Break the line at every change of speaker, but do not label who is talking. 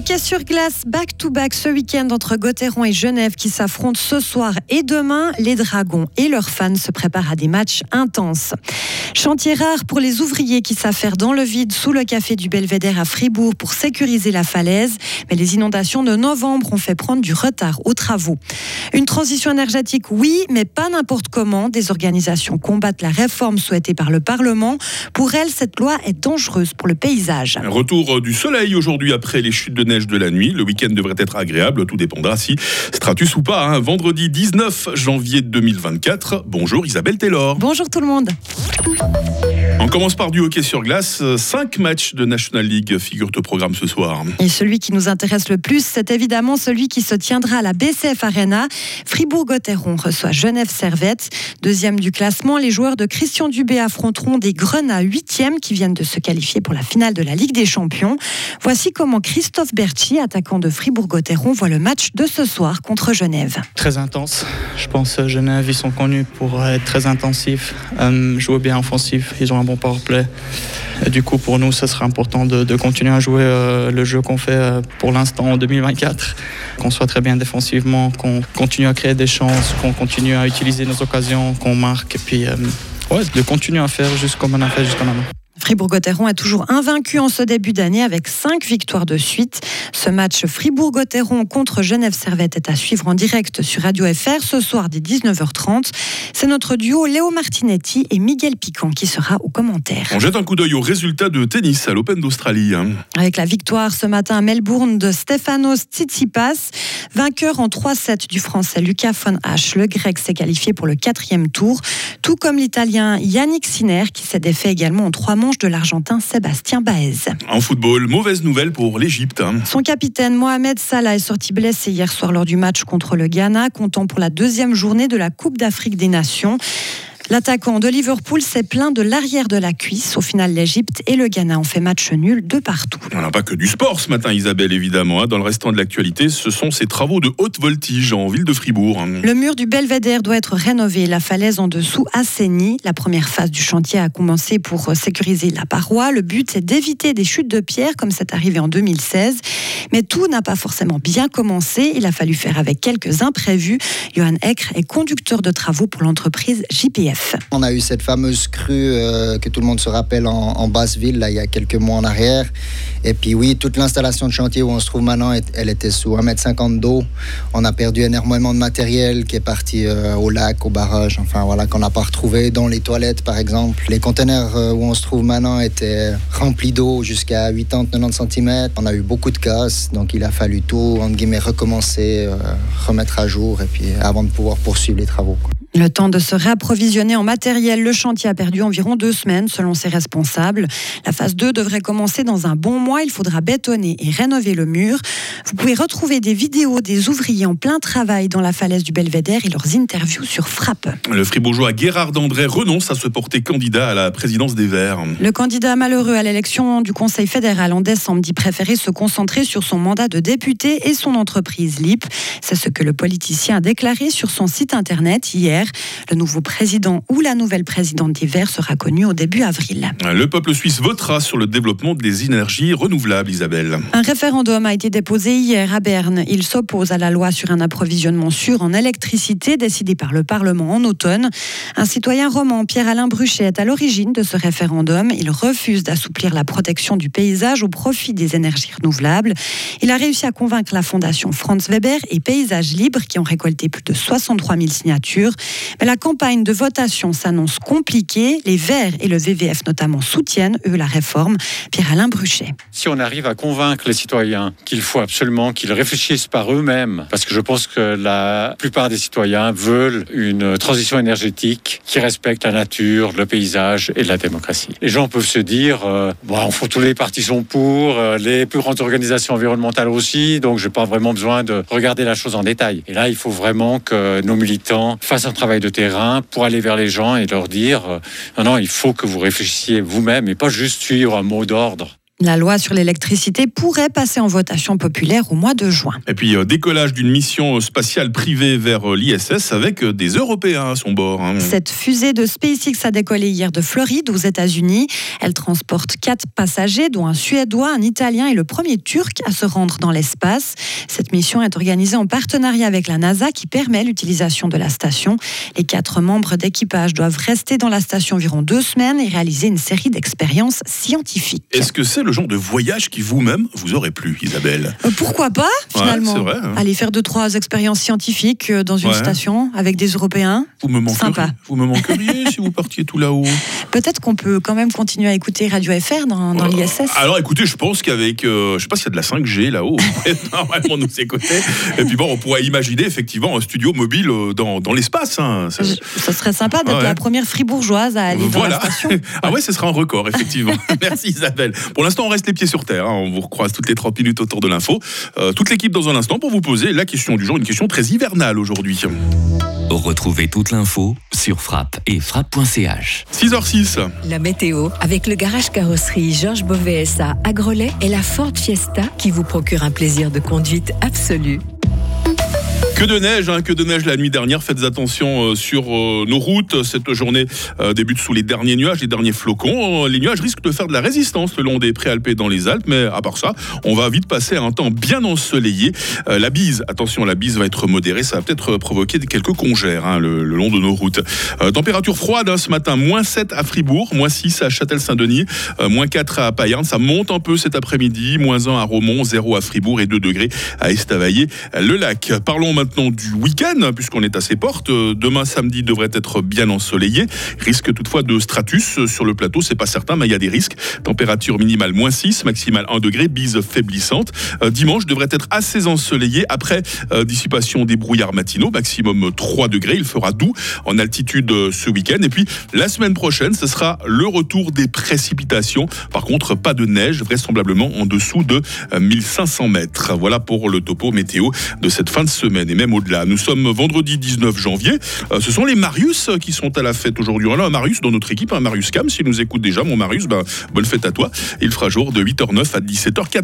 Hockey sur glace, back-to-back ce week-end entre Gauthieron et Genève qui s'affrontent ce soir et demain. Les Dragons et leurs fans se préparent à des matchs intenses. Chantier rare pour les ouvriers qui s'affairent dans le vide sous le café du Belvédère à Fribourg pour sécuriser la falaise. Mais les inondations de novembre ont fait prendre du retard aux travaux. Une transition énergétique, oui, mais pas n'importe comment. Des organisations combattent la réforme souhaitée par le Parlement. Pour elles, cette loi est dangereuse pour le paysage.
Retour du soleil aujourd'hui après les chutes de neige de la nuit. Le week-end devrait être agréable. Tout dépendra si stratus ou pas. Hein. Vendredi 19 janvier 2024. Bonjour Isabelle Taylor.
Bonjour tout le monde.
On commence par du hockey sur glace. Cinq matchs de National League figurent au programme ce soir.
Et celui qui nous intéresse le plus, c'est évidemment celui qui se tiendra à la BCF Arena. Fribourg-Gotteron reçoit Genève Servette. Deuxième du classement, les joueurs de Christian Dubé affronteront des Grenats huitièmes qui viennent de se qualifier pour la finale de la Ligue des Champions. Voici comment Christophe Berchi, attaquant de Fribourg-Gotteron, voit le match de ce soir contre Genève.
Très intense. Je pense que Genève, ils sont connus pour être très intensifs, euh, jouer bien offensif. Ils ont un bon powerplay. du coup, pour nous, ce sera important de, continuer à jouer euh, le jeu qu'on fait euh, pour l'instant en 2024. Qu'on soit très bien défensivement, qu'on continue à créer des chances, qu'on continue à utiliser nos occasions, qu'on marque. Et puis, ouais, de continuer à faire juste comme on a fait jusqu'à maintenant.
Fribourg-Gotteron est toujours invaincu en ce début d'année avec cinq victoires de suite. Ce match Fribourg-Gotteron contre Genève Servette est à suivre en direct sur Radio FR ce soir dès 19h30. C'est notre duo Léo Martinetti et Miguel Piquant qui sera aux commentaires.
On jette un coup d'œil aux résultats de tennis à l'Open d'Australie.
Avec la victoire ce matin à Melbourne de Stefanos Tsitsipas, vainqueur en 3-7 du français Lucas von Hache. Le grec s'est qualifié pour le quatrième tour, tout comme l'italien Yannick Sinner qui s'est défait également en trois manches de l'Argentin Sébastien Baez.
En football, mauvaise nouvelle pour l'Égypte.
Son capitaine Mohamed Salah est sorti blessé hier soir lors du match contre le Ghana, comptant pour la deuxième journée de la Coupe d'Afrique des Nations. L'attaquant de Liverpool s'est plaint de l'arrière de la cuisse. Au final, l'Égypte et le Ghana ont fait match nul de partout.
On n'a pas que du sport ce matin, Isabelle, évidemment. Hein. Dans le restant de l'actualité, ce sont ces travaux de haute voltige en ville de Fribourg.
Le mur du Belvédère doit être rénové, la falaise en dessous assainie. La première phase du chantier a commencé pour sécuriser la paroi. Le but, c'est d'éviter des chutes de pierre comme c'est arrivé en 2016. Mais tout n'a pas forcément bien commencé. Il a fallu faire avec quelques imprévus. Johan Eckr est conducteur de travaux pour l'entreprise JPF.
On a eu cette fameuse crue euh, que tout le monde se rappelle en, Basse-Ville, il y a quelques mois en arrière. Et puis oui, toute l'installation de chantier où on se trouve maintenant, elle était sous 1,50 m d'eau. On a perdu énormément de matériel qui est parti euh, au lac, au barrage, enfin voilà, qu'on n'a pas retrouvé, dont les toilettes par exemple. Les conteneurs euh, où on se trouve maintenant étaient remplis d'eau jusqu'à 80-90 cm. On a eu beaucoup de casse, donc il a fallu tout, entre guillemets, recommencer, remettre à jour, et puis avant de pouvoir poursuivre les travaux.
Le temps de se réapprovisionner en matériel, le chantier a perdu environ deux semaines selon ses responsables. La phase 2 devrait commencer dans un bon mois. Il faudra bétonner et rénover le mur. Vous pouvez retrouver des vidéos des ouvriers en plein travail dans la falaise du Belvédère et leurs interviews sur Frappe.
Le fribourgeois Gérard Dandré renonce à se porter candidat à la présidence des Verts.
Le candidat malheureux à l'élection du Conseil fédéral en décembre dit préférer se concentrer sur son mandat de député et son entreprise LIP. C'est ce que le politicien a déclaré sur son site internet hier. Le nouveau président ou la nouvelle présidente d'hiver sera connu au début avril.
Le peuple suisse votera sur le développement des énergies renouvelables, Isabelle.
Un référendum a été déposé hier à Berne. Il s'oppose à la loi sur un approvisionnement sûr en électricité décidée par le Parlement en automne. Un citoyen roman, Pierre-Alain Bruchet, est à l'origine de ce référendum. Il refuse d'assouplir la protection du paysage au profit des énergies renouvelables. Il a réussi à convaincre la fondation Franz Weber et Paysages Libres qui ont récolté plus de 63 000 signatures. Mais la campagne de votation s'annonce compliquée. Les Verts et le VVF notamment soutiennent, eux, la réforme. Pierre-Alain Bruchet.
Si on arrive à convaincre les citoyens qu'il faut absolument qu'ils réfléchissent par eux-mêmes, parce que je pense que la plupart des citoyens veulent une transition énergétique qui respecte la nature, le paysage et la démocratie. Les gens peuvent se dire, euh, bon, tous les partis sont pour, euh, les plus grandes organisations environnementales aussi, donc je n'ai pas vraiment besoin de regarder la chose en détail. Et là, il faut vraiment que nos militants fassent un travail de terrain pour aller vers les gens et leur dire euh, non, non, il faut que vous réfléchissiez vous-même et pas juste suivre un mot d'ordre.
La loi sur l'électricité pourrait passer en votation populaire au mois de juin.
Et puis euh, décollage d'une mission spatiale privée vers euh, l'ISS avec euh, des Européens à son bord. hein.
Cette fusée de SpaceX a décollé hier de Floride aux États-Unis. Elle transporte quatre passagers, dont un Suédois, un Italien et le premier Turc à se rendre dans l'espace. Cette mission est organisée en partenariat avec la NASA qui permet l'utilisation de la station. Les quatre membres d'équipage doivent rester dans la station environ deux semaines et réaliser une série d'expériences scientifiques.
Est-ce que c'est le genre de voyage qui vous-même vous aurait plu, Isabelle
Euh, Pourquoi pas, finalement
c'est vrai, hein.
Aller faire deux, trois expériences scientifiques euh, dans une
Ouais.
station avec des Européens.
Vous me manqueriez,
Sympa.
vous me manqueriez si vous partiez tout là-haut.
Peut-être qu'on peut quand même continuer à écouter Radio FR dans, dans l'ISS.
Alors écoutez, je pense qu'avec, euh, je sais pas s'il y a de la 5G là-haut, normalement nous écouter. Et puis bon, on pourrait imaginer effectivement un studio mobile euh, dans, dans l'espace. hein. Ça-
Ça serait sympa d'être
Ouais.
la première fribourgeoise à aller dans la station.
ah ouais, ce sera un record, effectivement. Merci Isabelle. Pour l'instant, on reste les pieds sur terre. hein. On vous recroise toutes les 30 minutes autour de l'info. Euh, toute l'équipe dans un instant pour vous poser la question du jour, une question très hivernale aujourd'hui.
Retrouvez toute l'info sur frappe et frappe.ch.
6h06.
La météo, avec le garage carrosserie Georges Beauvais SA à Grelais et la Ford Fiesta qui vous procure un plaisir de conduite absolu.
Que de neige, hein, que de neige la nuit dernière. Faites attention euh, sur euh, nos routes. Cette journée euh, débute sous les derniers nuages, les derniers flocons. Les nuages risquent de faire de la résistance le long des préalpes et dans les Alpes, mais à part ça, on va vite passer à un temps bien ensoleillé. La bise, attention, la bise va être modérée. Ça va peut-être provoquer quelques congères hein, le, long de nos routes. Température froide hein, ce matin, moins 7 à Fribourg, moins 6 à Châtel-Saint-Denis, moins 4 à Payerne. Ça monte un peu cet après-midi, moins 1 à Romont, 0 à Fribourg et 2 degrés à Estavayer, le lac. Parlons maintenant du week-end, puisqu'on est à ses portes. Euh, Demain samedi devrait être bien ensoleillé. Risque toutefois de stratus euh, sur le plateau, c'est pas certain, mais il y a des risques. Température minimale moins 6, maximale 1 degré, bise faiblissante. Euh, dimanche devrait être assez ensoleillé après dissipation des brouillards matinaux, maximum 3 degrés. Il fera doux en altitude ce week-end. Et puis la semaine prochaine, ce sera le retour des précipitations. Par contre, pas de neige, vraisemblablement en dessous de euh, 1500 mètres. Voilà pour le topo météo de cette fin de semaine et même au-delà. Nous sommes vendredi 19 janvier. Euh, ce sont les Marius qui sont à la fête aujourd'hui. On a un Marius dans notre équipe, un Marius Cam. S'il nous écoute déjà, mon Marius, ben, bonne fête à toi. Il fera jour de 8h09 à 17h14.